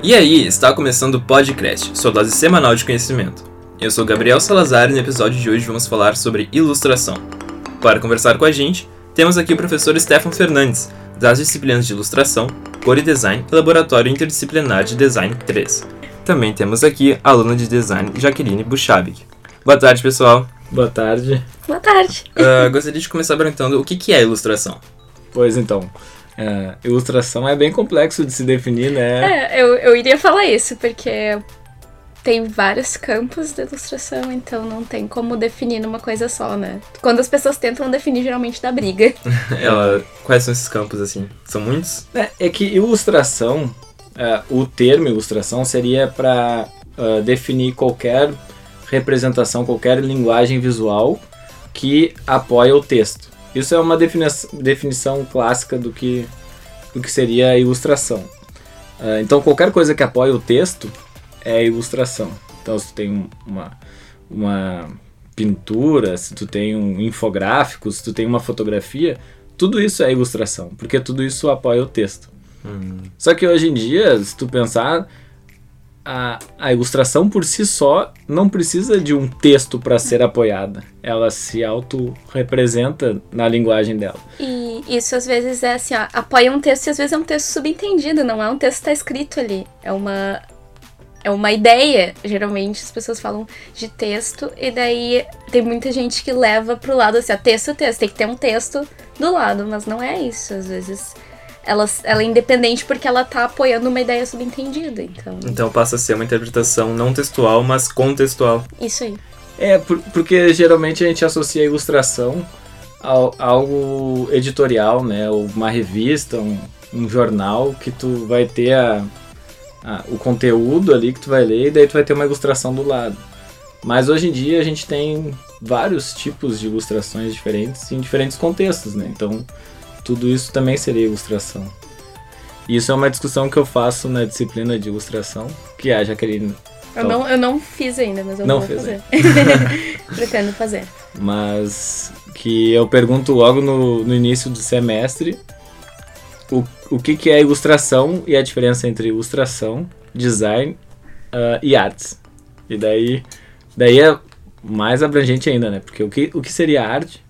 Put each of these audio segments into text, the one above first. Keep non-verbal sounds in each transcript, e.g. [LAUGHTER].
E aí, está começando o Podcast, sua dose semanal de conhecimento. Eu sou Gabriel Salazar e no episódio de hoje vamos falar sobre ilustração. Para conversar com a gente, temos aqui o professor Stefan Fernandes, das disciplinas de Ilustração, Cor e Design e Laboratório Interdisciplinar de Design 3. Também temos aqui a aluna de Design Jaqueline Buchabik. Boa tarde, pessoal. Boa tarde. Boa tarde. Uh, gostaria de começar perguntando o que, que é ilustração. Pois então, é, ilustração é bem complexo de se definir, né? É, eu, eu iria falar isso, porque tem vários campos de ilustração, então não tem como definir numa coisa só, né? Quando as pessoas tentam definir, geralmente dá briga. [LAUGHS] Ela, quais são esses campos, assim? São muitos? É, é que ilustração, uh, o termo ilustração seria para uh, definir qualquer representação, qualquer linguagem visual que apoia o texto. Isso é uma definição clássica do que, do que seria a ilustração. Uh, então, qualquer coisa que apoie o texto é ilustração. Então, se tu tem uma, uma pintura, se tu tem um infográfico, se tu tem uma fotografia, tudo isso é ilustração, porque tudo isso apoia o texto. Hum. Só que hoje em dia, se tu pensar, a, a ilustração por si só não precisa de um texto para ser apoiada. Ela se auto-representa na linguagem dela. E isso às vezes é assim, ó, apoia um texto e às vezes é um texto subentendido, não é um texto que está escrito ali. É uma é uma ideia. Geralmente as pessoas falam de texto e daí tem muita gente que leva pro lado assim, ó, texto, texto, tem que ter um texto do lado, mas não é isso. Às vezes ela, ela é independente porque ela tá apoiando uma ideia subentendida, então... Então passa a ser uma interpretação não textual, mas contextual. Isso aí. É, por, porque geralmente a gente associa a ilustração a, a algo editorial, né? Uma revista, um, um jornal que tu vai ter a, a, o conteúdo ali que tu vai ler e daí tu vai ter uma ilustração do lado. Mas hoje em dia a gente tem vários tipos de ilustrações diferentes em diferentes contextos, né? Então tudo isso também seria ilustração. E isso é uma discussão que eu faço na disciplina de ilustração, que a Jaqueline. Eu não, eu não fiz ainda, mas eu não vou fazer. [LAUGHS] Pretendo fazer. Mas que eu pergunto logo no, no início do semestre o, o que, que é ilustração e a diferença entre ilustração, design uh, e artes. E daí, daí é mais abrangente ainda, né? Porque o que, o que seria arte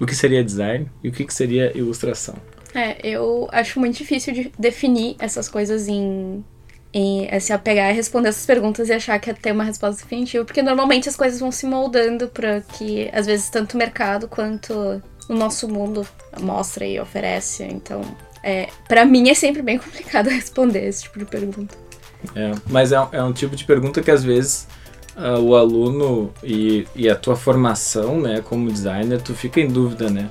o que seria design e o que, seria ilustração. É, eu acho muito difícil de definir essas coisas em, em é, se apegar e responder essas perguntas e achar que tem uma resposta definitiva, porque normalmente as coisas vão se moldando para que, às vezes, tanto o mercado quanto o nosso mundo mostra e oferece. Então, é, para mim é sempre bem complicado [LAUGHS] responder esse tipo de pergunta. É, mas é, é um tipo de pergunta que às vezes uh, o aluno e, e a tua formação, né, como designer, tu fica em dúvida, né?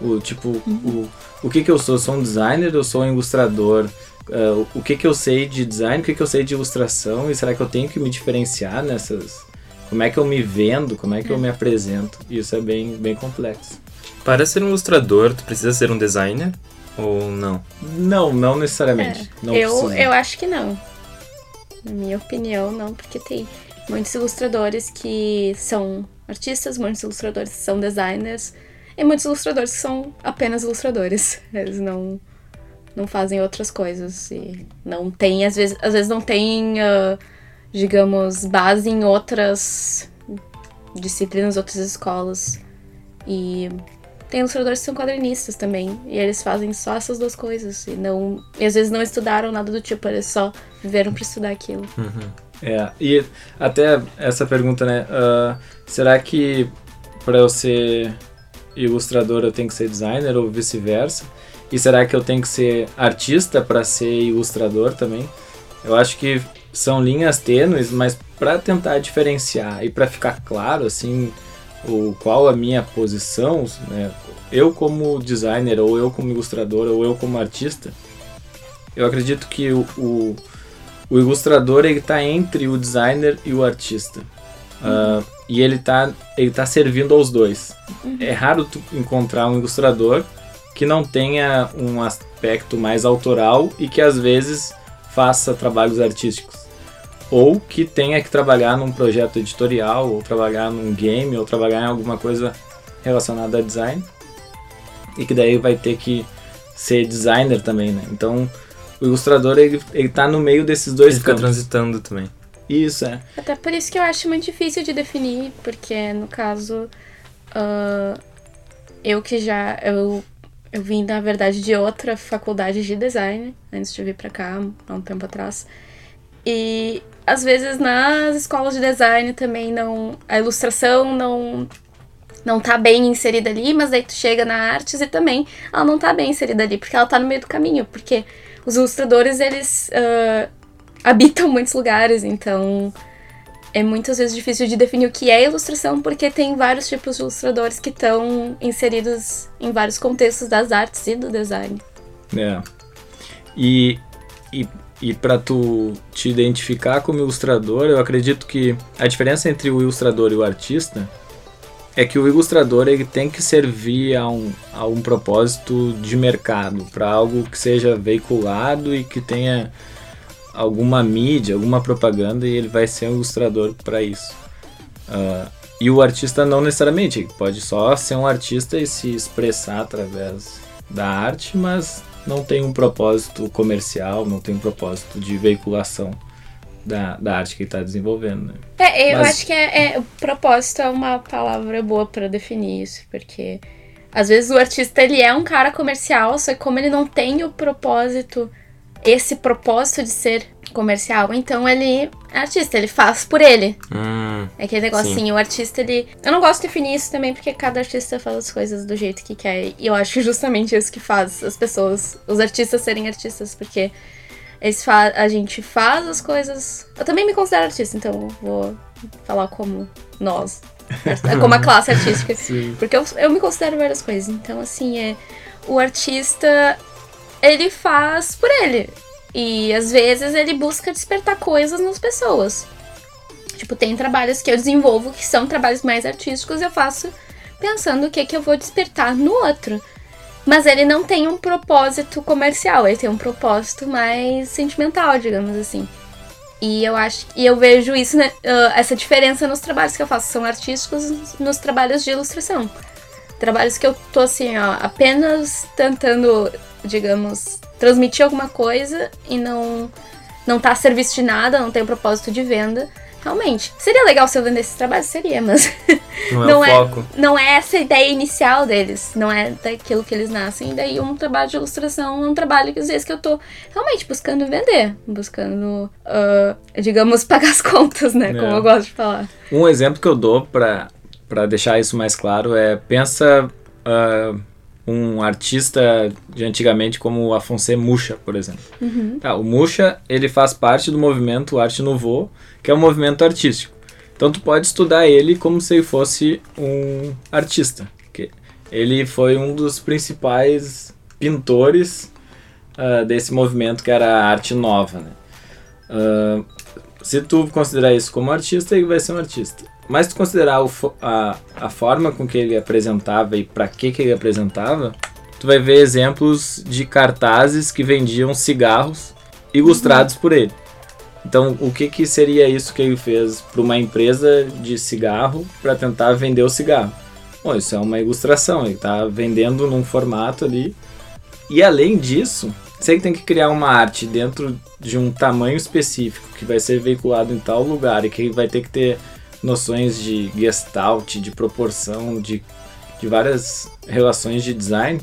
O tipo, uhum. o, o que que eu sou? Sou um designer ou sou um ilustrador? Uh, o que que eu sei de design? O que que eu sei de ilustração? E será que eu tenho que me diferenciar nessas? Como é que eu me vendo? Como é que é. eu me apresento? Isso é bem, bem complexo. Para ser um ilustrador, tu precisa ser um designer ou não? Não, não necessariamente. É, não eu, eu acho que não. Na minha opinião, não, porque tem muitos ilustradores que são artistas, muitos ilustradores que são designers e muitos ilustradores que são apenas ilustradores. [LAUGHS] Eles não não fazem outras coisas e não tem às vezes às vezes não tem uh, digamos base em outras disciplinas, outras escolas e tem ilustradores que são quadrinistas também e eles fazem só essas duas coisas e não e às vezes não estudaram nada do tipo, eles só viveram para estudar aquilo. Uhum. É, e até essa pergunta, né? Uh, será que para eu ser ilustrador eu tenho que ser designer ou vice-versa? E será que eu tenho que ser artista para ser ilustrador também? Eu acho que são linhas tênues, mas para tentar diferenciar e para ficar claro assim o qual a minha posição, né? Eu como designer ou eu como ilustrador ou eu como artista, eu acredito que o, o o ilustrador ele está entre o designer e o artista. Uhum. Uh, e ele está ele tá servindo aos dois. Uhum. É raro tu encontrar um ilustrador que não tenha um aspecto mais autoral e que às vezes faça trabalhos artísticos. Ou que tenha que trabalhar num projeto editorial, ou trabalhar num game, ou trabalhar em alguma coisa relacionada a design. E que daí vai ter que ser designer também, né? Então, O ilustrador, ele, ele tá no meio desses dois Ele fica campos. transitando também. Isso, é. Até por isso que eu acho muito difícil de definir, porque no caso, ah, eu que já. Eu, eu vim, na verdade, de outra faculdade de design, antes de vir pra cá, há um tempo atrás. E às vezes nas escolas de design também não. A ilustração não. Não tá bem inserida ali, mas aí tu chega na artes e também ela não tá bem inserida ali, porque ela tá no meio do caminho, porque os ilustradores, eles ah, habitam muitos lugares, então é muitas vezes difícil de definir o que é ilustração, porque tem vários tipos de ilustradores que estão inseridos em vários contextos das artes e do design. É. E, e, e para tu te identificar como ilustrador, eu acredito que a diferença entre o ilustrador e o artista é que o ilustrador ele tem que servir a um, a um propósito de mercado, para algo que seja veiculado e que tenha alguma mídia, alguma propaganda, e ele vai ser um ilustrador para isso. Ah, e o artista não necessariamente, pode só ser um artista e se expressar através da arte, mas não tem um propósito comercial, não tem um propósito de veiculação da, da arte que ele está desenvolvendo. Né? É, eu Mas- acho que é, é- o propósito é uma palavra boa pra definir isso, porque às vezes o artista ele é um cara comercial, só que como ele não tem o propósito, esse propósito de ser comercial, então ele é artista, ele faz por ele. Hum, É aquele negócio Sim. assim, o artista, ele. Eu não gosto de definir isso também, porque cada artista faz as coisas do jeito que quer. E eu acho justamente isso que faz as pessoas, os artistas serem artistas, porque eles fa a gente faz as coisas. Eu também me considero artista, então vou falar como nós. [LAUGHS] Como a classe artística. Sim. Porque eu, eu me considero várias coisas. Então, assim, é. O artista, ele faz por ele. E às vezes ele busca despertar coisas nas pessoas. Tipo, tem trabalhos que eu desenvolvo que são trabalhos mais artísticos e eu faço pensando o que, que eu vou despertar no outro. Mas ele não tem um propósito comercial, ele tem um propósito mais sentimental, digamos assim. E eu acho e eu vejo isso, né, ah, essa diferença nos trabalhos que eu faço. São artísticos nos trabalhos de ilustração. Trabalhos que eu tô assim, ó, apenas tentando, digamos, transmitir alguma coisa e não não tá a serviço de nada, não tem um propósito de venda. Realmente. Seria legal se eu vendesse esse trabalho? Seria, mas [LAUGHS] não é Não o é. foco. não é essa a ideia inicial deles. Não é daquilo que eles nascem. E daí um trabalho de ilustração é um trabalho que às vezes que eu tô realmente buscando vender. Buscando, ah, digamos, [LAUGHS] pagar as contas, né? Como É. eu gosto de falar. Um exemplo que eu dou para deixar isso mais claro é pensa ah, um artista de antigamente como o Afonso Mucha, por exemplo. Tá, o Mucha ele faz parte do movimento Arte Nouveau, que é um movimento artístico. Então tu pode estudar ele como se ele fosse um artista. que ele foi um dos principais pintores ah, desse movimento que era a arte nova. Né? Ah, se tu considerar isso como artista, ele vai ser um artista. Mas tu considerar a, a forma com que ele apresentava e para que, que ele apresentava, tu vai ver exemplos de cartazes que vendiam cigarros ilustrados por ele. Então, o que, que seria isso que ele fez para uma empresa de cigarro para tentar vender o cigarro? Bom, isso é uma ilustração, ele está vendendo num formato ali. E além disso, se ele tem que criar uma arte dentro de um tamanho específico que vai ser veiculado em tal lugar e que ele vai ter que ter noções de gestalt, de proporção, de, de várias relações de design,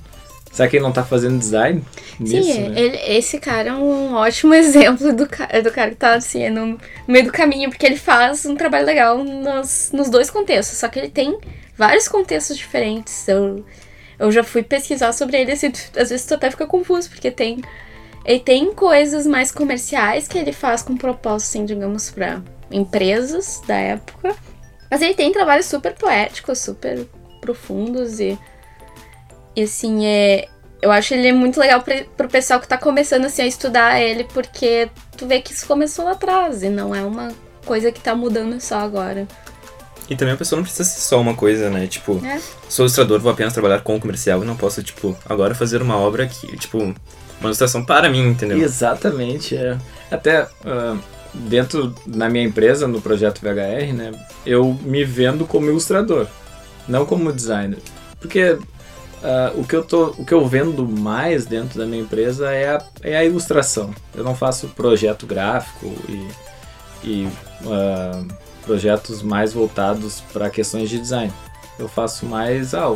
será que ele não está fazendo design nisso, Sim, né? ele- esse cara é um ótimo [LAUGHS] exemplo do, ca- do cara que tá assim, no meio do caminho, porque ele faz um trabalho legal nos, nos dois contextos, só que ele tem vários contextos diferentes. Eu, eu já fui pesquisar sobre ele, assim, às vezes tu até fica confuso, porque tem. Ele tem coisas mais comerciais que ele faz com propósito, assim, digamos, pra empresas da época. Mas ele tem trabalhos super poéticos, super profundos e. E assim, é, eu acho ele muito legal pra, pro pessoal que tá começando assim a estudar ele, porque tu vê que isso começou lá atrás e não é uma coisa que tá mudando só agora. E também a pessoa não precisa ser só uma coisa, né? Tipo, É. sou ilustrador, vou apenas trabalhar com o comercial e não posso, tipo, agora fazer uma obra que, tipo, uma ilustração para mim, entendeu? Exatamente, é. Até ah, dentro na minha empresa, no projeto VHR, né, eu me vendo como ilustrador, não como designer. Porque Uh, o, que eu tô, o que eu vendo mais dentro da minha empresa é a, é a ilustração. Eu não faço projeto gráfico e, e uh, projetos mais voltados para questões de design. Eu faço mais, ah,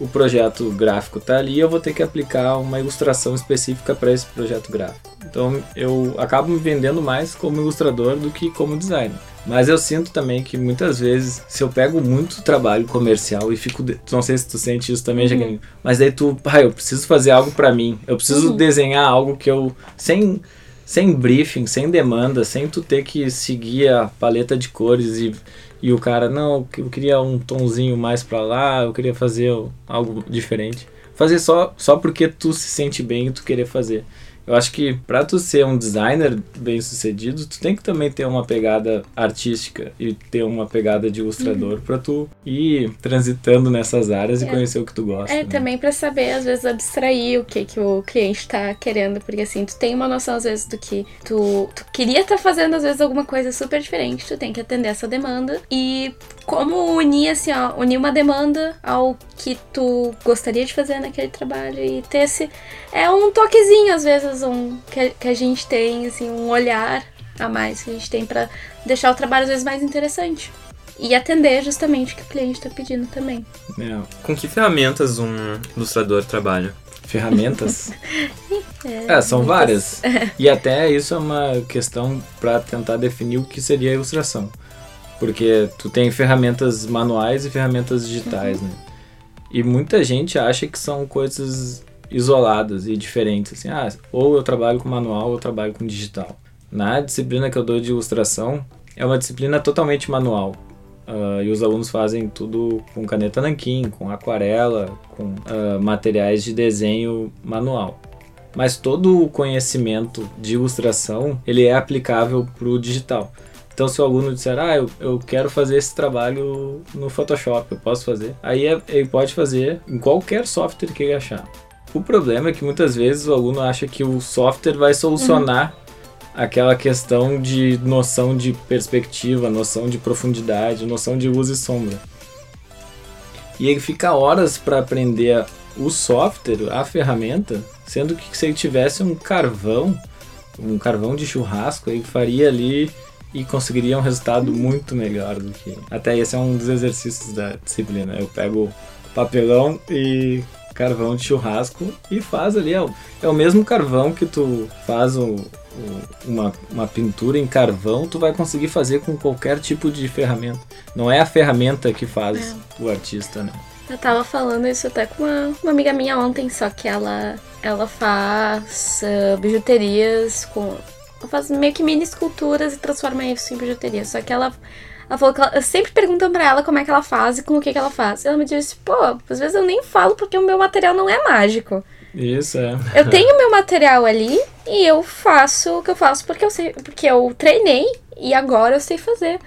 o, projeto gráfico está ali, eu vou ter que aplicar uma ilustração específica para esse projeto gráfico. Então eu acabo me vendendo mais como ilustrador do que como designer. Mas eu sinto também que muitas vezes, se eu pego muito trabalho comercial e fico. De... Não sei se tu sente isso também, uhum. Jaqueline. Mas daí tu, pai, eu preciso fazer algo para mim. Eu preciso uhum. desenhar algo que eu. Sem, sem briefing, sem demanda, sem tu ter que seguir a paleta de cores e, e o cara, não, eu queria um tonzinho mais para lá, eu queria fazer algo diferente. Fazer só, só porque tu se sente bem e tu querer fazer. Eu acho que para tu ser um designer bem sucedido, tu tem que também ter uma pegada artística e ter uma pegada de ilustrador uhum. para tu ir transitando nessas áreas é. e conhecer o que tu gosta. É, né? também para saber às vezes abstrair o que que o cliente tá querendo, porque assim, tu tem uma noção às vezes do que tu, tu queria estar tá fazendo às vezes alguma coisa super diferente, tu tem que atender essa demanda e como unir assim, ó, unir uma demanda ao que tu gostaria de fazer naquele trabalho e ter esse é um toquezinho às vezes um que, que a gente tem assim um olhar a mais que a gente tem para deixar o trabalho às vezes mais interessante e atender justamente o que o cliente está pedindo também. É. Com que ferramentas um ilustrador trabalha? Ferramentas? [LAUGHS] é, é, são muitas. várias. [LAUGHS] e até isso é uma questão para tentar definir o que seria a ilustração. Porque tu tem ferramentas manuais e ferramentas digitais, uhum. né? E muita gente acha que são coisas isoladas e diferentes, assim, ah, ou eu trabalho com manual ou eu trabalho com digital. Na disciplina que eu dou de ilustração, é uma disciplina totalmente manual. Uh, e os alunos fazem tudo com caneta nanquim, com aquarela, com uh, materiais de desenho manual. Mas todo o conhecimento de ilustração ele é aplicável para o digital. Então, se o aluno disser, ah, eu, eu quero fazer esse trabalho no Photoshop, eu posso fazer. Aí é, ele pode fazer em qualquer software que ele achar. O problema é que muitas vezes o aluno acha que o software vai solucionar uhum. aquela questão de noção de perspectiva, noção de profundidade, noção de luz e sombra. E ele fica horas para aprender o software, a ferramenta, sendo que se ele tivesse um carvão, um carvão de churrasco, ele faria ali e conseguiria um resultado muito melhor do que. Até esse é um dos exercícios da disciplina. Eu pego papelão e carvão de churrasco e faz ali. É o, é o mesmo carvão que tu faz o, o, uma, uma pintura em carvão, tu vai conseguir fazer com qualquer tipo de ferramenta. Não é a ferramenta que faz é. o artista, né? Eu tava falando isso até com uma, uma amiga minha ontem, só que ela, ela faz uh, bijuterias com ela faz meio que mini esculturas e transforma isso em bijuteria. Só que ela, ela falou que ela, sempre perguntam pra ela como é que ela faz e com o que, que ela faz. E ela me disse, pô, às vezes eu nem falo porque o meu material não é mágico. Isso, é. Eu [LAUGHS] tenho meu material ali e eu faço o que eu faço porque eu sei, porque eu treinei e agora eu sei fazer.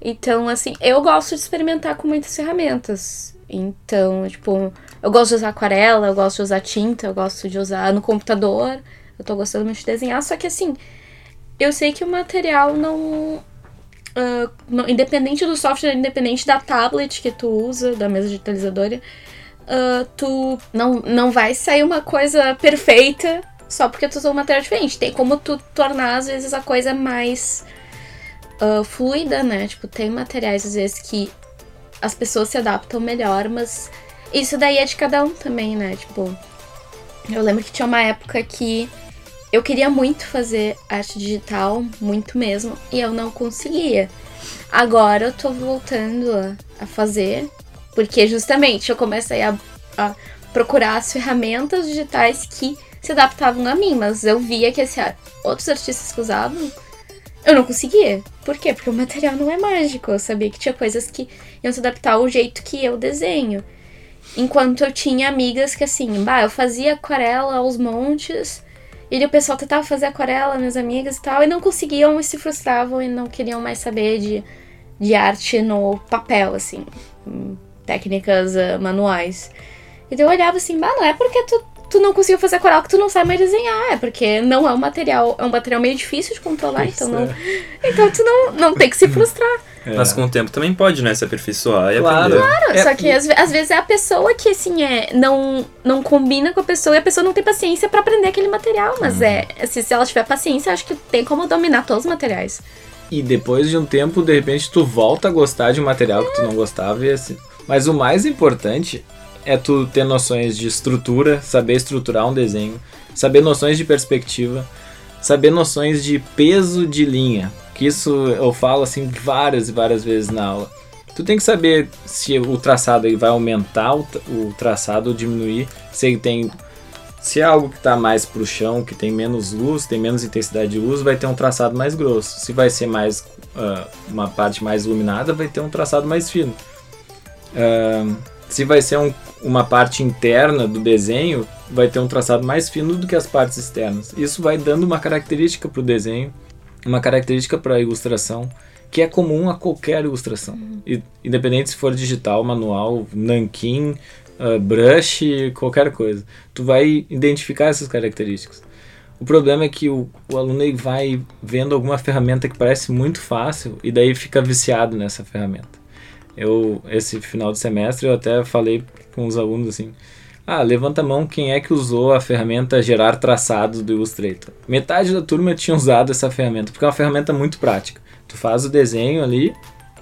Então, assim, eu gosto de experimentar com muitas ferramentas. Então, tipo, eu gosto de usar aquarela, eu gosto de usar tinta, eu gosto de usar no computador. Eu tô gostando muito de desenhar, só que assim, eu sei que o material não, uh, independente do software, independente da tablet que tu usa, da mesa digitalizadora, uh, tu não, não vai sair uma coisa perfeita só porque tu usou um material diferente. Tem como tu tornar, às vezes, a coisa mais uh, fluida, né? Tipo, tem materiais, às vezes, que as pessoas se adaptam melhor, mas isso daí é de cada um também, né? Tipo, eu lembro que tinha uma época que eu queria muito fazer arte digital, muito mesmo, e eu não conseguia. Agora eu tô voltando a, a fazer, porque justamente eu comecei a, a, procurar as ferramentas digitais que se adaptavam a mim, mas eu via que esse, outros artistas que usavam, eu não conseguia. Por quê? Porque o material não é mágico. Eu sabia que tinha coisas que iam se adaptar ao jeito que eu desenho. Enquanto eu tinha amigas que assim, bah, eu fazia aquarela aos montes e o pessoal tentava fazer aquarela, minhas amigas e tal, e não conseguiam e se frustravam e não queriam mais saber de, de arte no papel, assim, técnicas uh, manuais. E eu olhava assim, bah, não é porque tu, tu não conseguiu fazer aquarela que tu não sabe mais desenhar, é porque não é um material, é um material meio difícil de controlar, Isso então não. É. [LAUGHS] Então tu não, não tem que se frustrar. É. Mas com o tempo também pode, né? Se aperfeiçoar e Claro. aprender. Claro, É, só que às, às vezes é a pessoa que, assim, é, não, não combina com a pessoa e a pessoa não tem paciência pra aprender aquele material. Mas é, se, se ela tiver paciência, acho que tem como dominar todos os materiais. E depois de um tempo, de repente, tu volta a gostar de um material que tu não gostava e assim. Mas o mais importante é tu ter noções de estrutura, saber estruturar um desenho, saber noções de perspectiva, saber noções de peso de linha. Que isso eu falo assim várias e várias vezes na aula. Tu tem que saber se o traçado aí vai aumentar o, tra- o traçado ou diminuir, se ele tem se é algo que está mais pro chão, que tem menos luz, tem menos intensidade de luz, vai ter um traçado mais grosso. Se vai ser mais ah, uma parte mais iluminada, vai ter um traçado mais fino. Ah, se vai ser um- uma parte interna do desenho, vai ter um traçado mais fino do que as partes externas. Isso vai dando uma característica para o desenho, uma característica para a ilustração, que é comum a qualquer ilustração. E- Independente se for digital, manual, nanquim, ah, brush, qualquer coisa. Tu vai identificar essas características. O problema é que o, o aluno ele vai vendo alguma ferramenta que parece muito fácil e daí fica viciado nessa ferramenta. Eu, esse final de semestre, eu até falei com os alunos assim: ah, levanta a mão quem é que usou a ferramenta gerar traçados do Illustrator. Metade da turma tinha usado essa ferramenta, porque é uma ferramenta muito prática. Tu faz o desenho ali,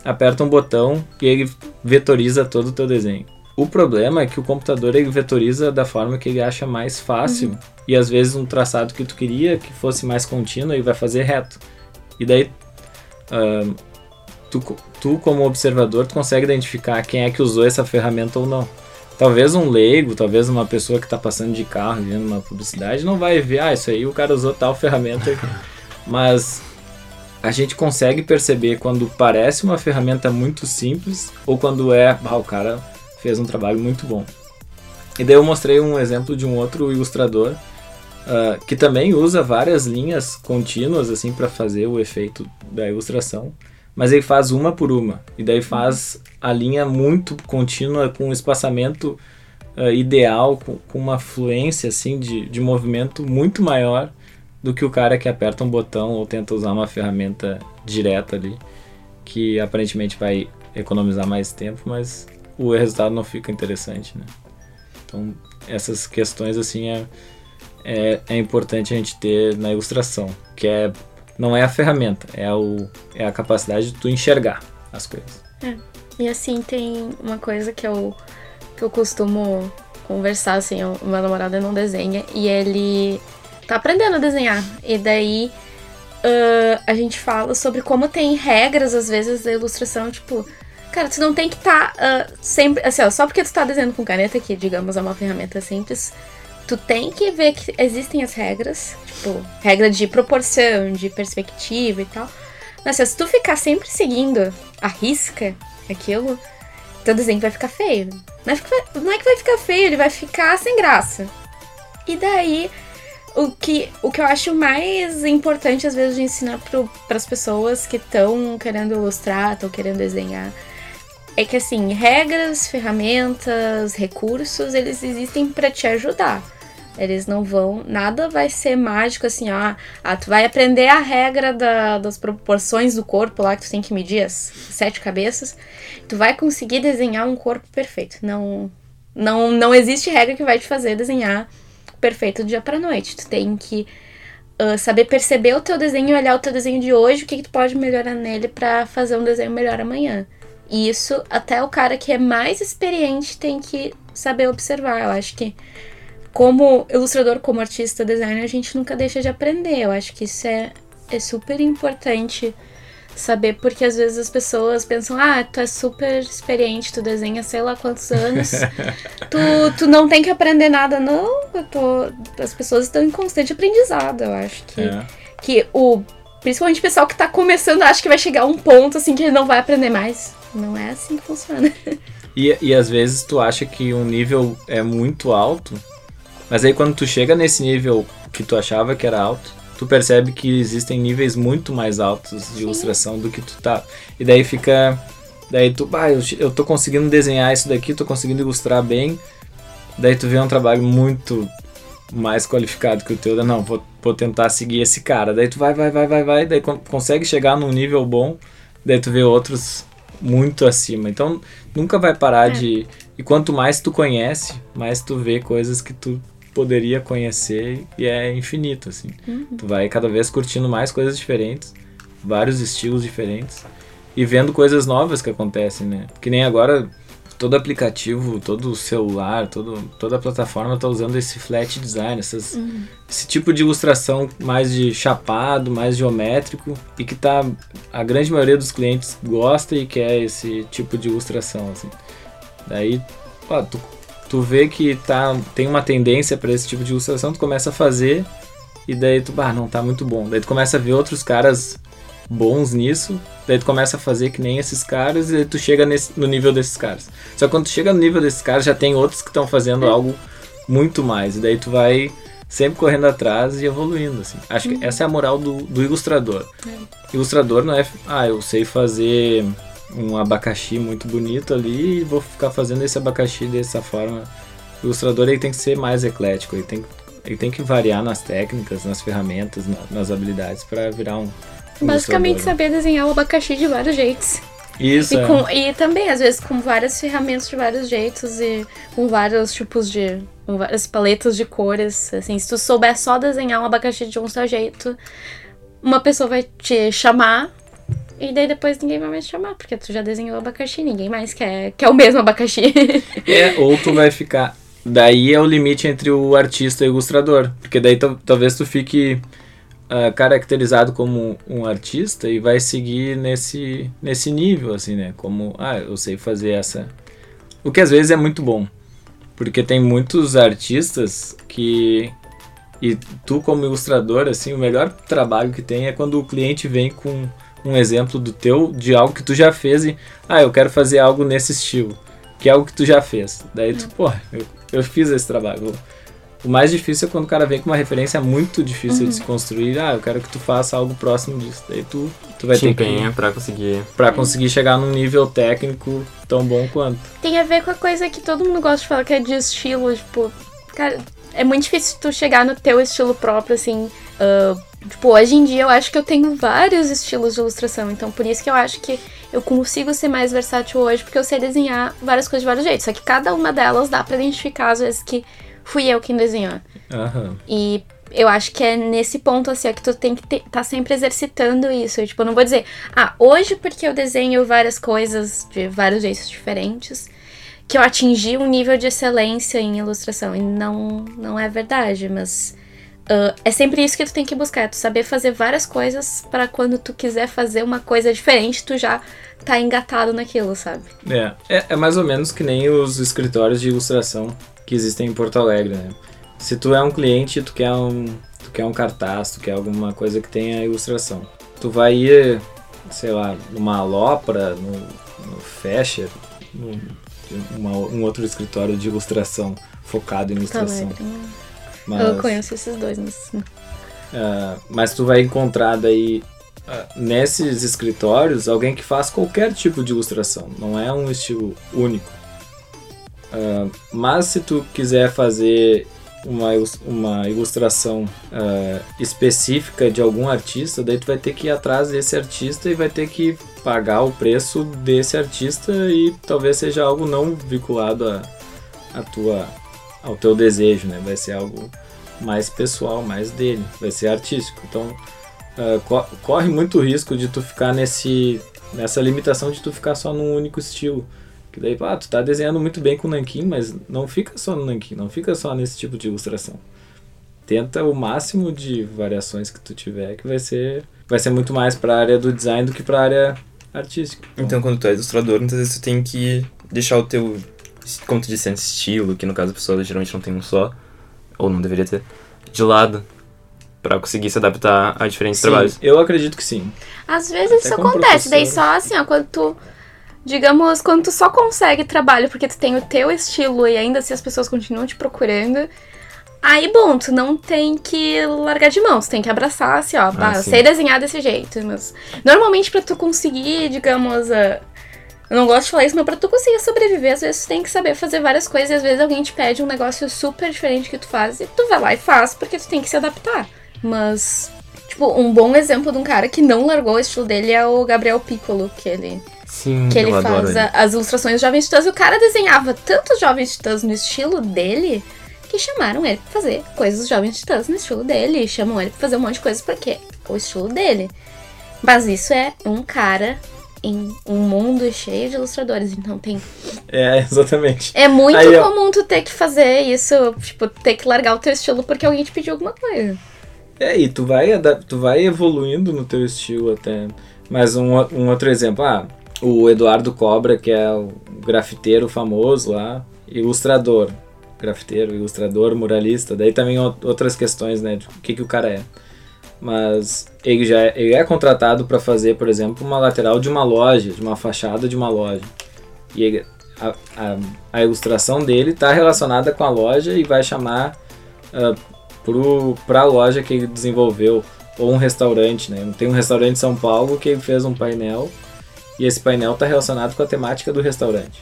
aperta um botão e ele vetoriza todo o teu desenho. O problema é que o computador ele vetoriza da forma que ele acha mais fácil e às vezes um traçado que tu queria que fosse mais contínuo ele vai fazer reto. E daí ahn, tu, tu como observador tu consegue identificar quem é que usou essa ferramenta ou não. Talvez um leigo, talvez uma pessoa que está passando de carro vendo uma publicidade não vai ver, ah, isso aí o cara usou tal [LAUGHS] ferramenta. Mas a gente consegue perceber quando parece uma ferramenta muito simples ou quando é, ah, o cara fez um trabalho muito bom. E daí eu mostrei um exemplo de um outro ilustrador ah, que também usa várias linhas contínuas assim para fazer o efeito da ilustração, mas ele faz uma por uma e daí faz a linha muito contínua com um espaçamento ah, ideal, com, com uma fluência assim de, de movimento muito maior do que o cara que aperta um botão ou tenta usar uma ferramenta direta ali, que aparentemente vai economizar mais tempo, mas o resultado não fica interessante, né? Então essas questões assim é, é, é importante a gente ter na ilustração, que é não é a ferramenta, é, o, é a capacidade de tu enxergar as coisas. E assim, tem uma coisa que eu, que eu costumo conversar, assim, o meu namorado não desenha e ele tá aprendendo a desenhar. E daí ah, a gente fala sobre como tem regras, às vezes, da ilustração, tipo, cara, tu não tem que estar tá, ah, sempre. Assim, ó, só porque tu tá desenhando com caneta, que digamos é uma ferramenta simples, tu tem que ver que existem as regras, tipo, regra de proporção, de perspectiva e tal. Mas se tu ficar sempre seguindo a risca aquilo, teu desenho vai ficar feio. Não é, que- não é que vai ficar feio, ele vai ficar sem graça. E daí, o que, o que eu acho mais importante, às vezes, de ensinar para as pessoas que estão querendo ilustrar, estão querendo desenhar, é que, assim, regras, ferramentas, recursos, eles existem para te ajudar. Eles não vão. Nada vai ser mágico assim, ah, ah tu vai aprender a regra da- das proporções do corpo lá que tu tem que medir as sete cabeças. Tu vai conseguir desenhar um corpo perfeito. Não, não, não existe regra que vai te fazer desenhar perfeito do dia pra noite. Tu tem que ah, saber perceber o teu desenho olhar o teu desenho de hoje, o que, que tu pode melhorar nele pra fazer um desenho melhor amanhã. E isso até o cara que é mais experiente tem que saber observar. Eu acho que como ilustrador, como artista, designer, a gente nunca deixa de aprender. Eu acho que isso é, é super importante saber, porque às vezes as pessoas pensam, ah, tu é super experiente, tu desenha sei lá quantos anos, [LAUGHS] tu, tu não tem que aprender nada. Não, eu tô, as pessoas estão em constante aprendizado. Eu acho que, É. que o. Principalmente o pessoal que tá começando acha que vai chegar um ponto assim que ele não vai aprender mais. Não é assim que funciona. E, e às vezes tu acha que um nível é muito alto, mas aí quando tu chega nesse nível que tu achava que era alto, tu percebe que existem níveis muito mais altos de ilustração do que tu tá. E daí fica. Daí tu, bah, eu, eu tô conseguindo desenhar isso daqui, tô conseguindo ilustrar bem. Daí tu vê um trabalho muito mais qualificado que o teu. Não, vou, vou tentar seguir esse cara. Daí tu vai, vai, vai, vai, vai. Daí con- consegue chegar num nível bom. daí tu vê outros muito acima. Então nunca vai parar É. de. E quanto mais tu conhece, mais tu vê coisas que tu poderia conhecer e é infinito, assim. Uhum. Tu vai cada vez curtindo mais coisas diferentes, vários estilos diferentes e vendo coisas novas que acontecem, né? Que nem agora todo aplicativo, todo celular, todo, toda plataforma tá usando esse flat design, essas, Uhum. esse tipo de ilustração mais de chapado, mais geométrico e que tá a grande maioria dos clientes gosta e quer esse tipo de ilustração assim. Daí, ó, tu, tu vê que tá tem uma tendência para esse tipo de ilustração, tu começa a fazer e daí tu, bah, não tá muito bom. Daí tu começa a ver outros caras bons nisso, daí tu começa a fazer que nem esses caras e daí tu chega nesse, no nível desses caras. Só que quando tu chega no nível desses caras, já tem outros que estão fazendo algo muito mais. E daí tu vai sempre correndo atrás e evoluindo, assim. Acho que essa é a moral do, do ilustrador. Ilustrador não é, ah, eu sei fazer um abacaxi muito bonito ali e vou ficar fazendo esse abacaxi dessa forma. O ilustrador ele tem que ser mais eclético, ele tem, ele tem que variar nas técnicas, nas ferramentas, na- nas habilidades para virar um, um Basicamente ilustrador. saber desenhar o abacaxi de vários jeitos. Isso, E, é. com- e também, às vezes, com várias ferramentas de vários jeitos e com vários tipos de. com várias paletas de cores. Assim, se tu souber só desenhar um abacaxi de um só jeito, uma pessoa vai te chamar. E daí depois ninguém vai mais chamar, porque tu já desenhou o abacaxi, ninguém mais quer, quer o mesmo abacaxi. [LAUGHS] É, ou tu vai ficar. Daí é o limite entre o artista e o ilustrador. Porque daí tal- talvez tu fique ah, caracterizado como um artista e vai seguir nesse, nesse nível, assim, né? Como, ah, eu sei fazer essa. O que às vezes é muito bom. Porque tem muitos artistas que. E tu, como ilustrador, assim, o melhor trabalho que tem é quando o cliente vem com um exemplo do teu, de algo que tu já fez e. Ah, eu quero fazer algo nesse estilo que é algo que tu já fez. Daí tu, pô, eu, eu fiz esse trabalho. O mais difícil é quando o cara vem com uma referência muito difícil de se construir. Ah, eu quero que tu faça algo próximo disso. Daí tu, tu vai Te ter que empenha pra conseguir. pra conseguir chegar num nível técnico tão bom quanto. Tem a ver com a coisa que todo mundo gosta de falar, que é de estilo, tipo, cara, é muito difícil tu chegar no teu estilo próprio, assim. ah, tipo, hoje em dia eu acho que eu tenho vários estilos de ilustração, então por isso que eu acho que eu consigo ser mais versátil hoje, porque eu sei desenhar várias coisas de vários jeitos. Só que cada uma delas dá pra identificar, às vezes, que fui eu quem desenhou. Aham. E eu acho que é nesse ponto, assim, ó, que tu tem que estar tá sempre exercitando isso. Eu, tipo, eu não vou dizer, ah, hoje porque eu desenho várias coisas de vários jeitos diferentes, que eu atingi um nível de excelência em ilustração. E não, não é verdade, mas ah, é sempre isso que tu tem que buscar, é tu saber fazer várias coisas para quando tu quiser fazer uma coisa diferente, tu já tá engatado naquilo, sabe? É, é, é mais ou menos que nem os escritórios de ilustração que existem em Porto Alegre, né? Se tu é um cliente, tu quer um, tu quer um cartaz, tu quer alguma coisa que tenha ilustração. Tu vai ir, sei lá, numa Alopra, no, no Fasher, um outro escritório de ilustração focado em ilustração. Alegre. Mas, Eu conheço esses dois, mas. ah, mas tu vai encontrar daí ah, nesses escritórios alguém que faz qualquer tipo de ilustração, não é um estilo único. Ah, mas se tu quiser fazer uma, uma ilustração ah, específica de algum artista, daí tu vai ter que ir atrás desse artista e vai ter que pagar o preço desse artista e talvez seja algo não vinculado a, a tua, ao teu desejo, né? Vai ser algo mais pessoal, mais dele, vai ser artístico. Então ah, co- corre muito risco de tu ficar nesse nessa limitação de tu ficar só num único estilo. Que daí, ah, tu tá desenhando muito bem com o nanquim, mas não fica só no nanquim, não fica só nesse tipo de ilustração. Tenta o máximo de variações que tu tiver, que vai ser vai ser muito mais para a área do design do que para a área artística. Então, quando tu é ilustrador, muitas vezes tu tem que deixar o teu, como tu disse antes, estilo, que no caso a pessoa geralmente não tem um só, ou não deveria ter, de lado, pra conseguir se adaptar a diferentes Sim, trabalhos. eu acredito que sim. Às vezes Até isso acontece, daí professora. só assim, ó, quando tu. Digamos, quando tu só consegue trabalho porque tu tem o teu estilo e ainda assim as pessoas continuam te procurando. Aí, bom, tu não tem que largar de mão, tu tem que abraçar, assim, ó, bah, eu sim. sei desenhar desse jeito, mas normalmente pra tu conseguir, digamos, ah, eu não gosto de falar isso, mas pra tu conseguir sobreviver, às vezes tu tem que saber fazer várias coisas e às vezes alguém te pede um negócio super diferente que tu faz e tu vai lá e faz porque tu tem que se adaptar. Mas, Tipo, um bom exemplo de um cara que não largou o estilo dele é o Gabriel Piccolo, que ele, Sim, que ele faz ele. as ilustrações dos Jovens Titãs. E o cara desenhava tantos Jovens Titãs no estilo dele que chamaram ele pra fazer coisas dos Jovens Titãs no estilo dele. E chamam ele pra fazer um monte de coisas porque é o estilo dele. Mas isso é um cara em um mundo cheio de ilustradores. Então tem. É, exatamente. É muito Aí, comum tu ter que fazer isso, tipo, ter que largar o teu estilo porque alguém te pediu alguma coisa. É, e tu vai, tu vai evoluindo no teu estilo até. Mas um, um outro exemplo, ah, o Eduardo Cobra, que é o grafiteiro famoso lá, ilustrador. Grafiteiro, ilustrador, muralista. Daí também outras questões, né, de o que, que o cara é. Mas ele já é, ele é contratado para fazer, por exemplo, uma lateral de uma loja, de uma fachada de uma loja. E ele- a, a, a ilustração dele está relacionada com a loja e vai chamar ah, para a loja que ele desenvolveu, ou um restaurante. Né? Tem um restaurante em São Paulo que ele fez um painel e esse painel está relacionado com a temática do restaurante.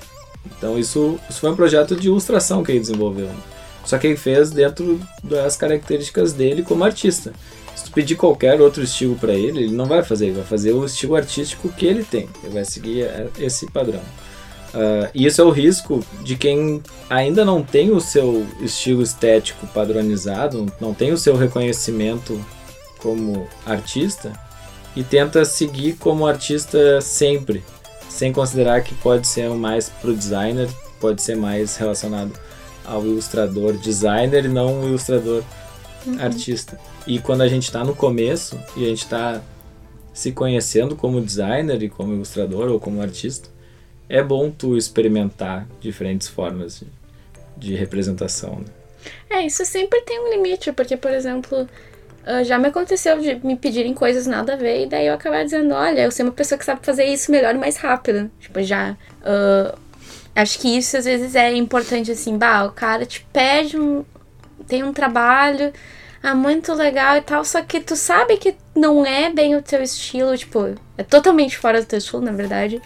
Então isso, isso foi um projeto de ilustração que ele desenvolveu. né? Só que ele fez dentro das características dele como artista. Se tu pedir qualquer outro estilo para ele, ele não vai fazer, ele vai fazer o estilo artístico que ele tem. Ele vai seguir eh, esse padrão. Ah, e isso é o risco de quem ainda não tem o seu estilo estético padronizado, não tem o seu reconhecimento como artista e tenta seguir como artista sempre, sem considerar que pode ser mais pro designer, pode ser mais relacionado ao ilustrador designer e não o ilustrador artista. E quando a gente está no começo e a gente está se conhecendo como designer e como ilustrador ou como artista, é bom tu experimentar diferentes formas de, de representação. Né? É, isso sempre tem um limite, porque, por exemplo, ah, já me aconteceu de me pedirem coisas nada a ver, e daí eu acabar dizendo, olha, eu sou uma pessoa que sabe fazer isso melhor e mais rápido. Tipo, já. ah, acho que isso às vezes é importante, assim, bah, o cara te pede um. Tem um trabalho. Ah, muito legal e tal, só que tu sabe que não é bem o teu estilo, tipo, é totalmente fora do teu estilo, na verdade.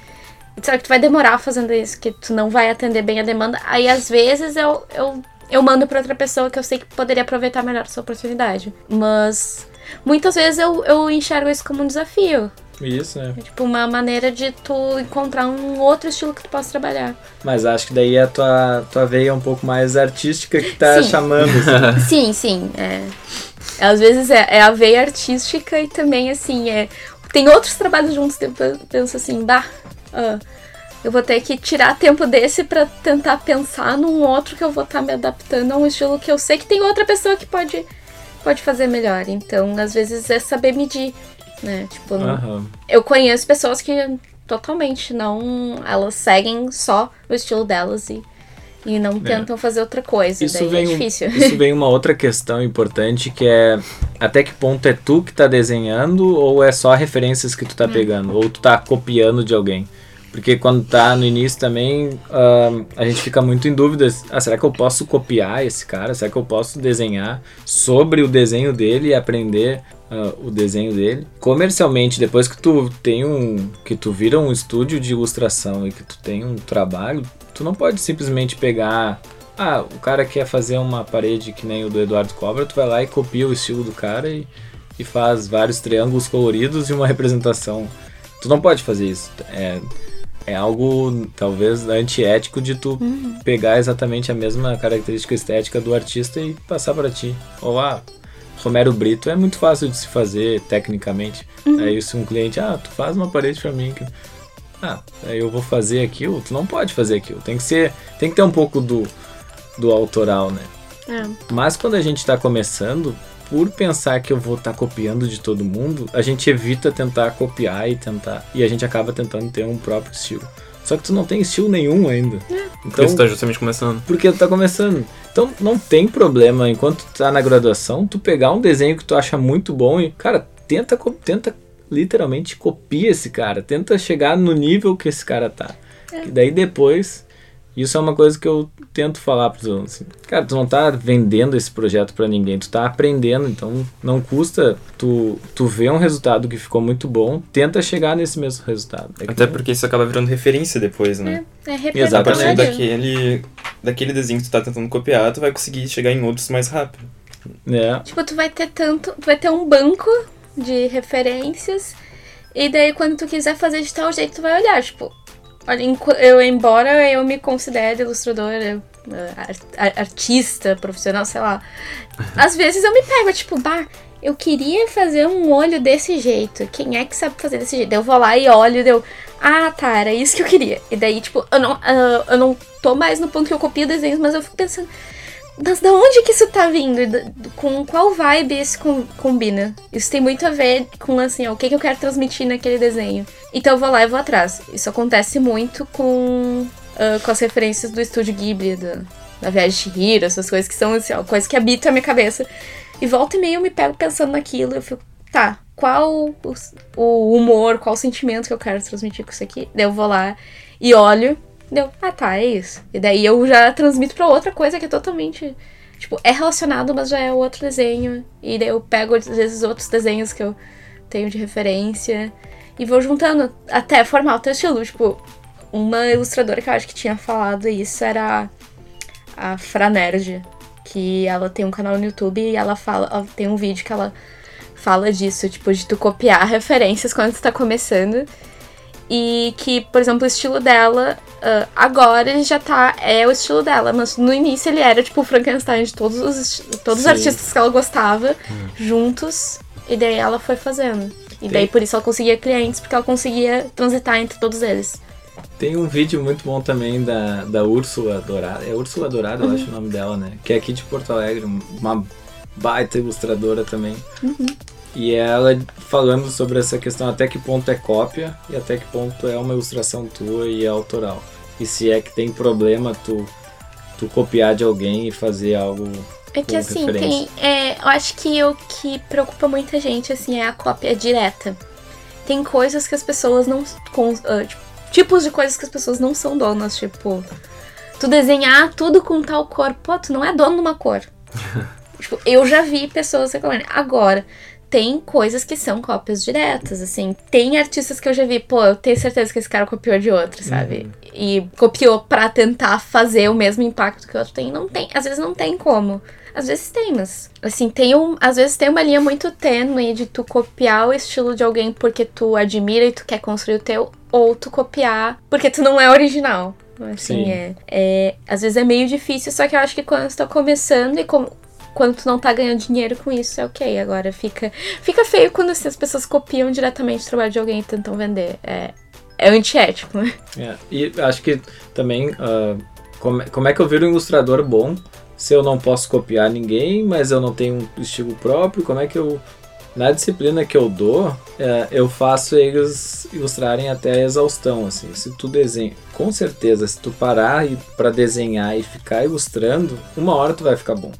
Sabe que tu vai demorar fazendo isso, que tu não vai atender bem a demanda. Aí às vezes eu, eu, eu mando pra outra pessoa que eu sei que poderia aproveitar melhor essa oportunidade. Mas muitas vezes eu, eu enxergo isso como um desafio. Isso, né? É tipo uma maneira de tu encontrar um outro estilo que tu possa trabalhar. Mas acho que daí a tua, tua veia é um pouco mais artística que tá Sim. chamando. assim. [LAUGHS] Sim, sim. É. Às vezes é, é a veia artística e também, assim, é. Tem outros trabalhos juntos, eu penso assim, bah, ah, eu vou ter que tirar tempo desse pra tentar pensar num outro que eu vou estar me adaptando a um estilo que eu sei que tem outra pessoa que pode, pode fazer melhor. Então, às vezes é saber medir, né? Tipo, Aham. eu conheço pessoas que totalmente não. Elas seguem só o estilo delas e, e não tentam fazer outra coisa. É. Isso daí vem, é difícil. isso [LAUGHS] vem uma outra questão importante que é até que ponto é tu que tá desenhando ou é só referências que tu Hum. tá pegando ou tu tá copiando de alguém. Porque quando tá no início também ahn, a gente fica muito em dúvidas. Ah, será que eu posso copiar esse cara? Será que eu posso desenhar sobre o desenho dele e aprender ah, o desenho dele? Comercialmente, depois que tu tem um. que tu vira um estúdio de ilustração e que tu tem um trabalho, tu não pode simplesmente pegar ah, o cara quer fazer uma parede que nem o do Eduardo Cobra, tu vai lá e copia o estilo do cara e, e faz vários triângulos coloridos e uma representação. Tu não pode fazer isso. É, é algo talvez antiético de tu pegar exatamente a mesma característica estética do artista e passar para ti. Ou ah, Romero Brito é muito fácil de se fazer tecnicamente. Aí se um cliente, ah, tu faz uma parede para mim. Ah, aí eu vou fazer aquilo. Tu não pode fazer aquilo. Tem que ser, tem que ter um pouco do do autoral, né? É. Mas quando a gente está começando, por pensar que eu vou estar copiando de todo mundo, a gente evita tentar copiar e tentar. E a gente acaba tentando ter um próprio estilo. Só que tu não tem estilo nenhum ainda. Por Então, isso tá justamente começando. porque tu tá começando. Então não tem problema, enquanto tu tá na graduação, tu pegar um desenho que tu acha muito bom e, cara, tenta, tenta literalmente copia esse cara. Tenta chegar no nível que esse cara tá. Que daí depois. Isso é uma coisa que eu tento falar pros alunos. Assim, cara, tu não tá vendendo esse projeto pra ninguém, tu tá aprendendo, então não custa tu, tu ver um resultado que ficou muito bom, tenta chegar nesse mesmo resultado. É que Até nem- porque isso acaba virando referência depois, né? É A partir Exatamente. representativo. daquele, daquele desenho que tu tá tentando copiar, tu vai conseguir chegar em outros mais rápido. É, Tipo, tu vai ter tanto. Tu vai ter um banco de referências. E daí, quando tu quiser fazer de tal jeito, tu vai olhar. Tipo, olha, eu, embora eu me considere ilustradora, eh, artista, profissional, sei lá. Às vezes eu me pego, tipo, bah, eu queria fazer um olho desse jeito. Quem é que sabe fazer desse jeito? Eu vou lá e olho, deu. Ah, tá, era isso que eu queria. E daí, tipo, eu não, uh, eu não tô mais no ponto que eu copio desenhos, mas eu fico pensando. Mas da onde que isso tá vindo? Com qual vibe isso combina? Isso tem muito a ver com, assim, ó, o que, que eu quero transmitir naquele desenho. Então eu vou lá e vou atrás. Isso acontece muito com, uh, com as referências do estúdio Ghibli, do, da Viagem de Chihiro, essas coisas que são, assim, ó, coisas que habitam a minha cabeça. E volta e meia eu me pego pensando naquilo eu fico, tá, qual o, o humor, qual o sentimento que eu quero transmitir com isso aqui? Daí eu vou lá e olho Deu, ah tá, é isso. E daí eu já transmito pra outra coisa que é totalmente. Tipo, é relacionado, mas já é outro desenho. E daí eu pego, às vezes, outros desenhos que eu tenho de referência. E vou juntando até formar o teu estilo. Tipo, uma ilustradora que eu acho que tinha falado isso era a Franerd. Que ela tem um canal no YouTube e ela fala. Ela tem um vídeo que ela fala disso, tipo, de tu copiar referências quando tu tá começando. E que, por exemplo, o estilo dela, uh, agora ele já tá. É o estilo dela, mas no início ele era tipo o Frankenstein de todos os, todos os artistas que ela gostava, hum. juntos. E daí ela foi fazendo. E Tem... daí por isso ela conseguia clientes, porque ela conseguia transitar entre todos eles. Tem um vídeo muito bom também da, da Úrsula Dourada. É Úrsula Dourada, uhum. eu acho o nome dela, né? Que é aqui de Porto Alegre, uma baita ilustradora também. Uhum. E ela falando sobre essa questão até que ponto é cópia e até que ponto é uma ilustração tua e é autoral. E se é que tem problema tu, tu copiar de alguém e fazer algo é que assim, tem, é, eu acho que o que preocupa muita gente assim é a cópia direta. Tem coisas que as pessoas não. Com, uh, tipo, tipos de coisas que as pessoas não são donas, tipo. Tu desenhar tudo com tal cor. Pô, tu não é dono de uma cor. [LAUGHS] tipo, eu já vi pessoas reclamando. Agora, tem coisas que são cópias diretas, assim. Tem artistas que eu já vi, pô, eu tenho certeza que esse cara copiou de outro, sabe? Uhum. E copiou para tentar fazer o mesmo impacto que o outro tem. Não tem, às vezes não tem como. Às vezes tem, mas assim, tem um, às vezes tem uma linha muito tênue de tu copiar o estilo de alguém porque tu admira e tu quer construir o teu, ou tu copiar porque tu não é original. Assim, é, é. Às vezes é meio difícil, só que eu acho que quando tu tá começando e com, quando tu não tá ganhando dinheiro com isso, é ok. Agora fica, fica feio quando assim, as pessoas copiam diretamente o trabalho de alguém e tentam vender. É, é antiético? É, e acho que também, uh, como, como é que eu viro um ilustrador bom se eu não posso copiar ninguém, mas eu não tenho um estilo próprio? Como é que eu. Na disciplina que eu dou, é, eu faço eles ilustrarem até a exaustão, assim. Se tu desenha, com certeza, se tu parar para desenhar e ficar ilustrando, uma hora tu vai ficar bom.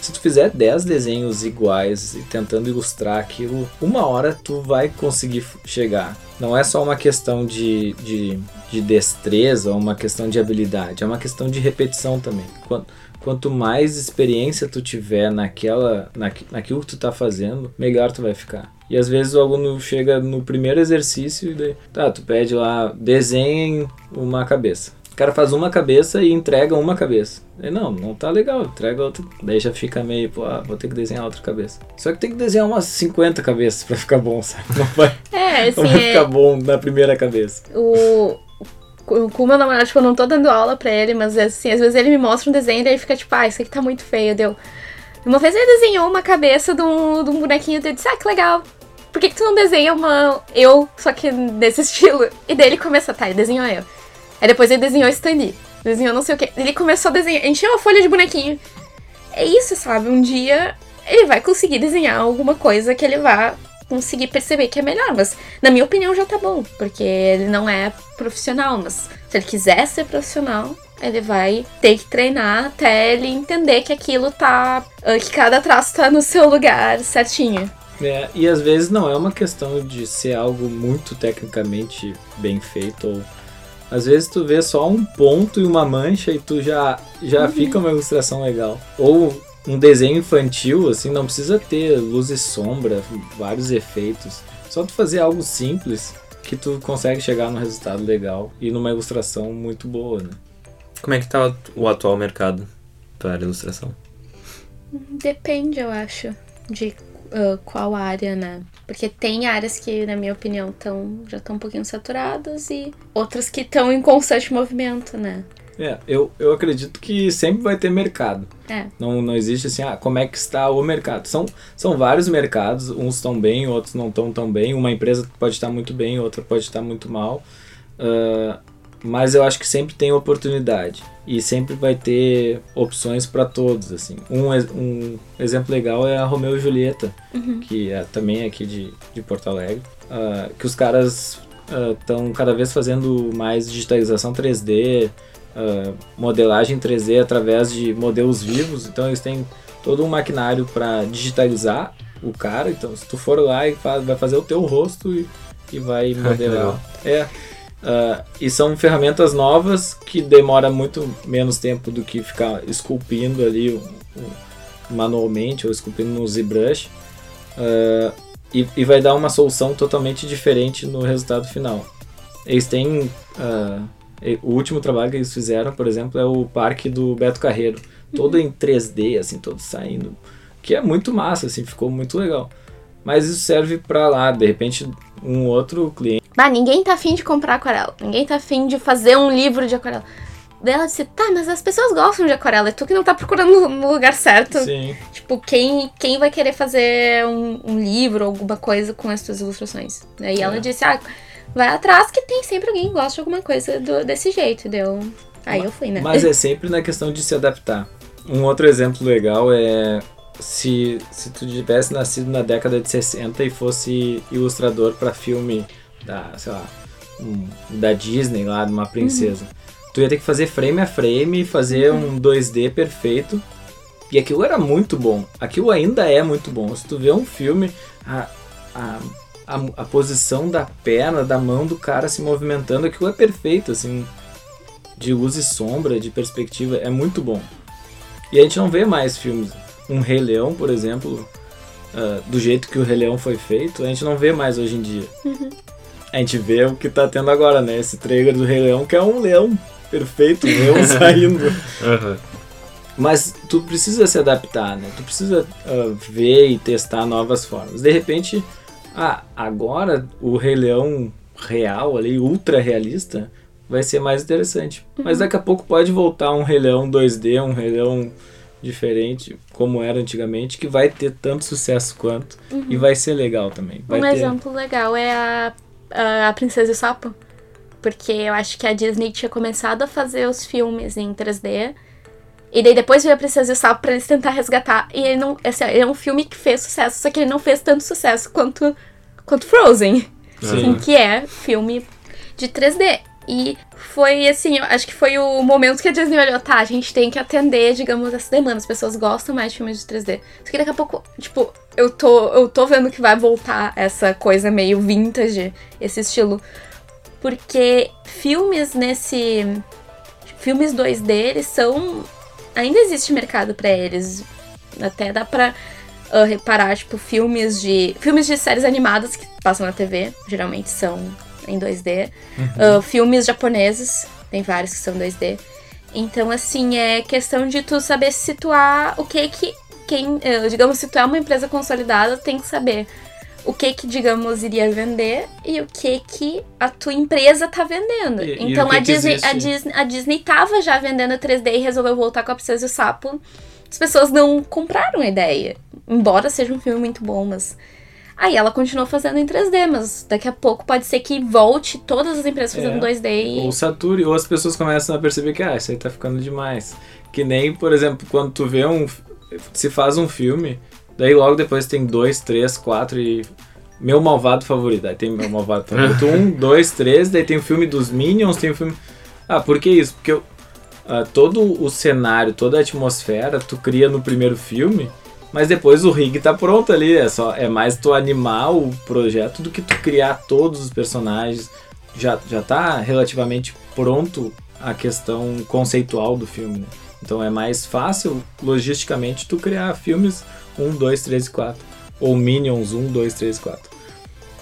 Se tu fizer 10 desenhos iguais e tentando ilustrar aquilo, uma hora tu vai conseguir chegar. Não é só uma questão de, de, de destreza ou uma questão de habilidade, é uma questão de repetição também. Quanto, quanto mais experiência tu tiver naquela, na, naquilo que tu tá fazendo, melhor tu vai ficar. E às vezes o aluno chega no primeiro exercício e daí, tá, tu pede lá, desenhem uma cabeça. O cara faz uma cabeça e entrega uma cabeça. E não, não tá legal, entrega outra. Daí já fica meio, pô, ah, vou ter que desenhar outra cabeça. Só que tem que desenhar umas 50 cabeças pra ficar bom, sabe? [LAUGHS] Não vai, é, assim, não vai ficar bom na primeira cabeça. O, com o meu namorado, tipo, eu não tô dando aula pra ele, mas assim, às vezes ele me mostra um desenho e ele fica tipo, ah, isso aqui tá muito feio. Deu. Uma vez ele desenhou uma cabeça de um, de um bonequinho e eu disse, ah, que legal. Por que, que tu não desenha uma eu, só que desse [LAUGHS] estilo? E daí ele começa, tá, ele desenhou eu. Aí depois ele desenhou Stan Lee. Desenhou não sei o que. Ele começou a desenhar. Encheu a folha de bonequinho. É isso, sabe? Um dia ele vai conseguir desenhar alguma coisa que ele vá conseguir perceber que é melhor. Mas, na minha opinião, já tá bom. Porque ele não é profissional. Mas se ele quiser ser profissional, ele vai ter que treinar até ele entender que aquilo tá. Ah, que cada traço tá no seu lugar certinho. É, e às vezes não é uma questão de ser algo muito tecnicamente bem feito ou às vezes tu vê só um ponto e uma mancha e tu já, já uhum. fica uma ilustração legal. Ou um desenho infantil, assim, não precisa ter luz e sombra, vários efeitos. Só tu fazer algo simples que tu consegue chegar num resultado legal e numa ilustração muito boa, né? Como é que tá o atual mercado para ilustração? Depende, eu acho, de uh, qual área, né? Porque tem áreas que, na minha opinião, tão, já estão um pouquinho saturadas e outras que estão em constante movimento, né? É, eu, eu acredito que sempre vai ter mercado. É. Não, não existe assim, ah, como é que está o mercado. São, são vários mercados, uns estão bem, outros não estão tão bem. Uma empresa pode estar muito bem, outra pode estar muito mal. Uh, mas eu acho que sempre tem oportunidade. E sempre vai ter opções para todos assim. Um, um exemplo legal é a Romeo e Julieta Uhum. que é também aqui de, de Porto Alegre. Ah, que os caras estão cada vez fazendo mais digitalização 3D ah, modelagem 3D através de modelos vivos. Então eles têm todo um maquinário para digitalizar o cara. Então se tu for lá e faz, vai fazer o teu rosto e, e vai [LAUGHS] modelar. é Uh, e são ferramentas novas que demora muito menos tempo do que ficar esculpindo ali manualmente ou esculpindo no ZBrush uh, e, e vai dar uma solução totalmente diferente no resultado final. Eles têm uh, o último trabalho que eles fizeram, por exemplo, é o parque do Beto Carreiro, todo em 3D, assim, todo saindo, que é muito massa, assim, ficou muito legal. Mas isso serve para lá, de repente um outro cliente Bah, ninguém tá afim de comprar aquarela. Ninguém tá afim de fazer um livro de aquarela. Daí ela disse, tá, mas as pessoas gostam de aquarela. É tu que não tá procurando no lugar certo. Sim. Tipo, quem, quem vai querer fazer um, um livro, alguma coisa com as tuas ilustrações? Daí ela É. disse, ah, vai atrás que tem sempre alguém que gosta de alguma coisa do- desse jeito. Deu. Aí eu fui, né? Mas é [LAUGHS] sempre na questão de se adaptar. Um outro exemplo legal é se, se tu tivesse nascido na década de 60 e fosse ilustrador para filme da, sei lá, um- da Disney lá, de uma princesa. Tu ia ter que fazer frame a frame, fazer um 2D perfeito. E aquilo era muito bom. Aquilo ainda é muito bom. Se tu vê um filme, a, a, a, a posição da perna, da mão do cara se movimentando, aquilo é perfeito, assim de luz e sombra, de perspectiva, é muito bom. E a gente não vê mais filmes. Um Rei Leão, por exemplo, ah, do jeito que o Rei Leão foi feito, a gente não vê mais hoje em dia. A gente vê o que tá tendo agora, né? Esse trailer do Rei Leão, que é um leão perfeito, um leão [LAUGHS] saindo. Mas tu precisa se adaptar, né? Tu precisa ah, ver e testar novas formas. De repente, ah, agora o Rei Leão real ali, ultra realista, vai ser mais interessante. Mas daqui a pouco pode voltar um Rei Leão 2D, um Rei Leão diferente, como era antigamente, que vai ter tanto sucesso quanto e vai ser legal também. Vai um ter... exemplo legal é a, a, a Princesa e o Sapo. Porque eu acho que a Disney tinha começado a fazer os filmes em 3D. E daí depois veio a Princesa e o Sapo pra eles tentar resgatar. E ele não. Assim, ele é um filme que fez sucesso, só que ele não fez tanto sucesso quanto, quanto Frozen. Sim. Que é filme de 3D. E foi assim, acho que foi o momento que a Disney olhou, tá, a gente tem que atender, digamos, essa demanda. As pessoas gostam mais de filmes de 3D. Só que daqui a pouco, tipo, eu tô, eu tô vendo que vai voltar essa coisa meio vintage, esse estilo. Porque filmes nesse. Filmes 2D, eles são. Ainda existe mercado pra eles. Até dá pra ah, reparar, tipo, filmes de. Filmes de séries animadas que passam na TV, geralmente são em 2D. Ah, filmes japoneses, tem vários que são 2D. Então, assim, é questão de tu saber situar o que que. Quem, eh, digamos, se tu é uma empresa consolidada, tem que saber o que que, digamos, iria vender e o que que a tua empresa tá vendendo. E- e então que a, Disney, a? Disney, a Disney tava já vendendo 3D e resolveu voltar com a Princesa e o Sapo. As pessoas não compraram a ideia. Embora seja um filme muito bom, mas. Aí ela continuou fazendo em 3D, mas daqui a pouco pode ser que volte todas as empresas fazendo É. 2D e. Ou sature, ou as pessoas começam a perceber que, ah, isso aí tá ficando demais. Que nem, por exemplo, quando tu vê um. Se faz um filme, daí logo depois tem dois, três, quatro e. Meu malvado favorito. Aí tem meu malvado [LAUGHS] favorito. um, dois, três, daí tem o filme dos Minions, tem o filme. Ah, por que isso? Porque eu- ah, todo o cenário, toda a atmosfera tu cria no primeiro filme. Mas depois o rig tá pronto ali, é só é mais tu animar o projeto do que tu criar todos os personagens. Já, já tá relativamente pronto a questão conceitual do filme, né? Então é mais fácil, logisticamente, tu criar filmes 1, 2, 3 e 4. Ou Minions 1, 2, 3 e 4.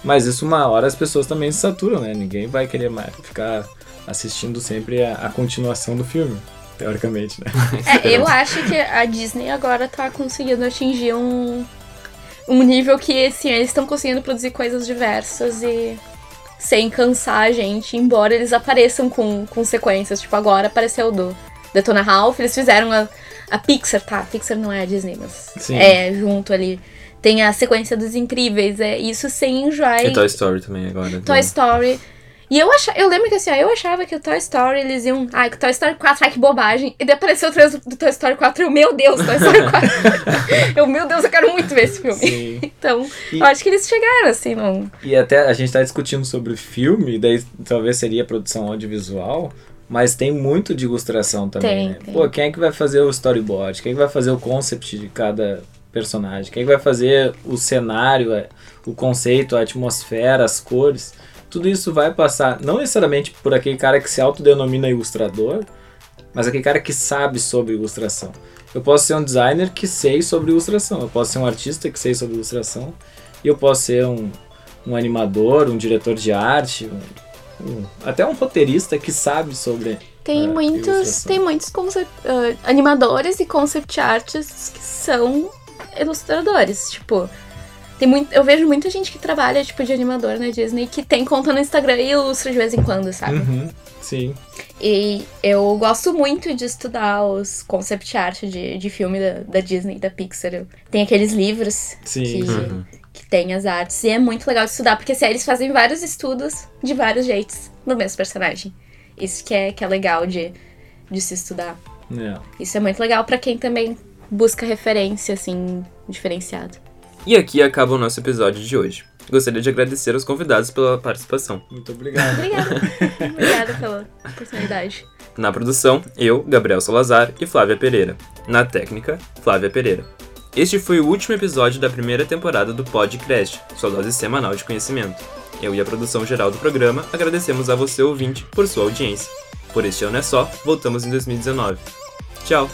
Mas isso uma hora as pessoas também se saturam, né? Ninguém vai querer mais ficar assistindo sempre a, a continuação do filme, teoricamente, né? [LAUGHS] É, eu acho que a Disney agora tá conseguindo atingir um. um nível que, assim, eles estão conseguindo produzir coisas diversas e sem cansar a gente, embora eles apareçam com, com sequências. Tipo, agora apareceu do Detona Ralph, eles fizeram a, a Pixar, tá? A Pixar não é a Disney, mas Sim. é junto ali. Tem a sequência dos incríveis, é isso sem enjoar. E Toy Story também agora. Toy Story. E eu achava, eu lembro que assim, ó, eu achava que o Toy Story eles iam. Ai, que o Toy Story 4, ai que bobagem. E daí apareceu o trailer do Toy Story 4 e eu, meu Deus, Toy Story [LAUGHS] 4. eu, meu Deus, eu quero muito ver esse filme. Sim. [LAUGHS] Então, E- eu acho que eles chegaram, assim, não. E até a gente tá discutindo sobre filme, daí talvez seria produção audiovisual, mas tem muito de ilustração também, Tem, né? tem. Pô, quem é que vai fazer o storyboard? Quem é que vai fazer o concept de cada personagem? Quem é que vai fazer o cenário, é, o conceito, a atmosfera, as cores? Tudo isso vai passar, não necessariamente por aquele cara que se autodenomina ilustrador, mas aquele cara que sabe sobre ilustração. Eu posso ser um designer que sei sobre ilustração, eu posso ser um artista que sei sobre ilustração, e eu posso ser um, um animador, um diretor de arte, um- um- até um roteirista que sabe sobre. Tem É, muitos. ilustração. Tem muitos concept, ah, animadores e concept artists que são ilustradores. Tipo, tem muito. Eu vejo muita gente que trabalha, tipo, de animador na Disney que tem conta no Instagram e ilustra de vez em quando, sabe? Uhum, sim. E eu gosto muito de estudar os concept art de, de filme da, da Disney, da Pixar. Tem aqueles livros Sim, que, Uhum. que tem as artes. E é muito legal de estudar, porque assim, eles fazem vários estudos de vários jeitos no mesmo personagem. Isso que é, que é legal de, de se estudar. É. Isso é muito legal pra quem também busca referência, assim, diferenciado. E aqui acaba o nosso episódio de hoje. Gostaria de agradecer aos convidados pela participação. Muito obrigado. Obrigada. [LAUGHS] Obrigada pela oportunidade. Na produção, eu, Gabriel Salazar e Flávia Pereira. Na técnica, Flávia Pereira. Este foi o último episódio da primeira temporada do Podcast, sua dose semanal de conhecimento. Eu e a produção geral do programa agradecemos a você ouvinte por sua audiência. Por este ano é só, voltamos em 2019. Tchau!